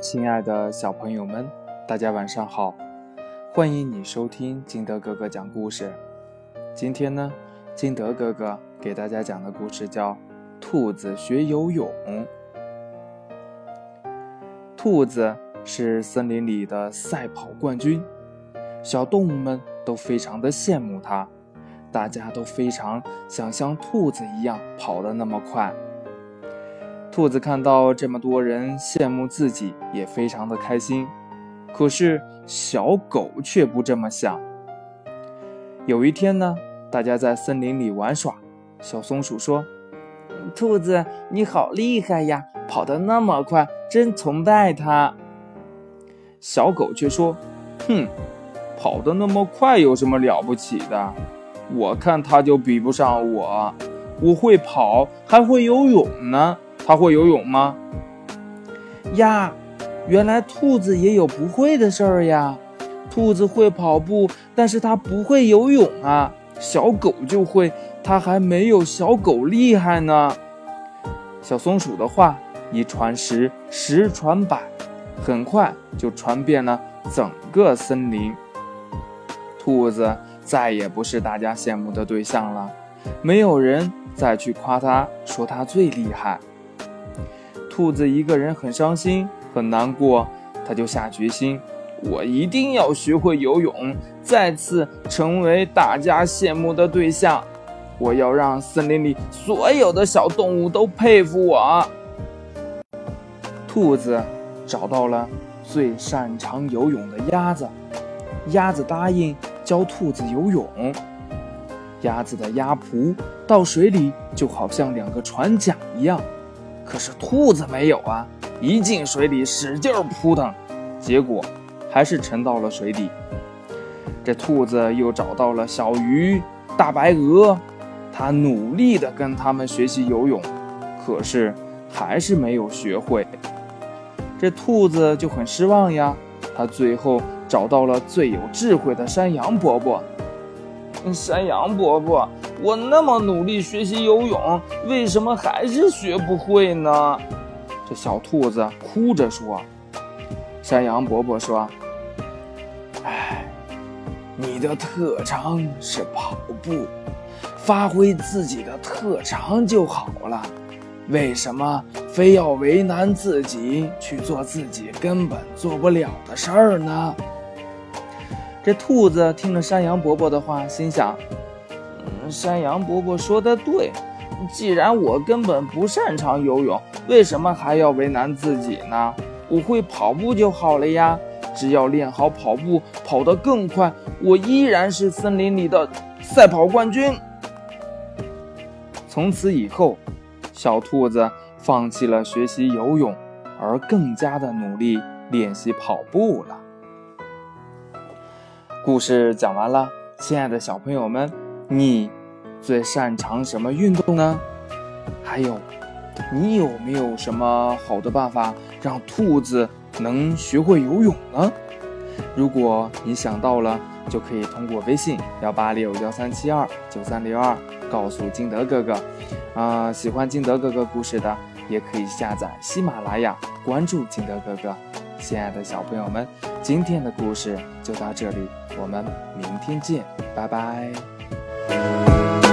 亲爱的小朋友们，大家晚上好！欢迎你收听金德哥哥讲故事。今天呢，金德哥哥给大家讲的故事叫《兔子学游泳》。兔子是森林里的赛跑冠军，小动物们都非常的羡慕它，大家都非常想像兔子一样跑得那么快。兔子看到这么多人羡慕自己，也非常的开心。可是小狗却不这么想。有一天呢，大家在森林里玩耍，小松鼠说：“兔子，你好厉害呀，跑得那么快，真崇拜它。”小狗却说：“哼，跑得那么快有什么了不起的？我看它就比不上我，我会跑，还会游泳呢。”他会游泳吗？呀，原来兔子也有不会的事儿呀。兔子会跑步，但是它不会游泳啊。小狗就会，它还没有小狗厉害呢。小松鼠的话一传十，十传百，很快就传遍了整个森林。兔子再也不是大家羡慕的对象了，没有人再去夸它，说它最厉害。兔子一个人很伤心，很难过，他就下决心：我一定要学会游泳，再次成为大家羡慕的对象。我要让森林里所有的小动物都佩服我。兔子找到了最擅长游泳的鸭子，鸭子答应教兔子游泳。鸭子的鸭蹼到水里就好像两个船桨一样。可是兔子没有啊！一进水里使劲扑腾，结果还是沉到了水底。这兔子又找到了小鱼、大白鹅，它努力地跟它们学习游泳，可是还是没有学会。这兔子就很失望呀。它最后找到了最有智慧的山羊伯伯。山羊伯伯，我那么努力学习游泳，为什么还是学不会呢？这小兔子哭着说。山羊伯伯说：“哎，你的特长是跑步，发挥自己的特长就好了，为什么非要为难自己去做自己根本做不了的事儿呢？”这兔子听了山羊伯伯的话，心想：“，山羊伯伯说的对，既然我根本不擅长游泳，为什么还要为难自己呢？我会跑步就好了呀！只要练好跑步，跑得更快，我依然是森林里的赛跑冠军。”从此以后，小兔子放弃了学习游泳，而更加的努力练习跑步了。故事讲完了，亲爱的小朋友们，你最擅长什么运动呢？还有，你有没有什么好的办法让兔子能学会游泳呢？如果你想到了，就可以通过微信幺八六幺三七二九三六二告诉金德哥哥。啊，喜欢金德哥哥故事的，也可以下载喜马拉雅，关注金德哥哥。亲爱的小朋友们，今天的故事就到这里，我们明天见，拜拜。Thank you.